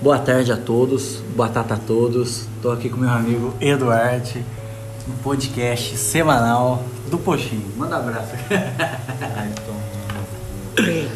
Boa tarde a todos, boa tarde a todos. Estou aqui com meu amigo Eduardo no podcast semanal do Poxinho. Manda um abraço. Ai.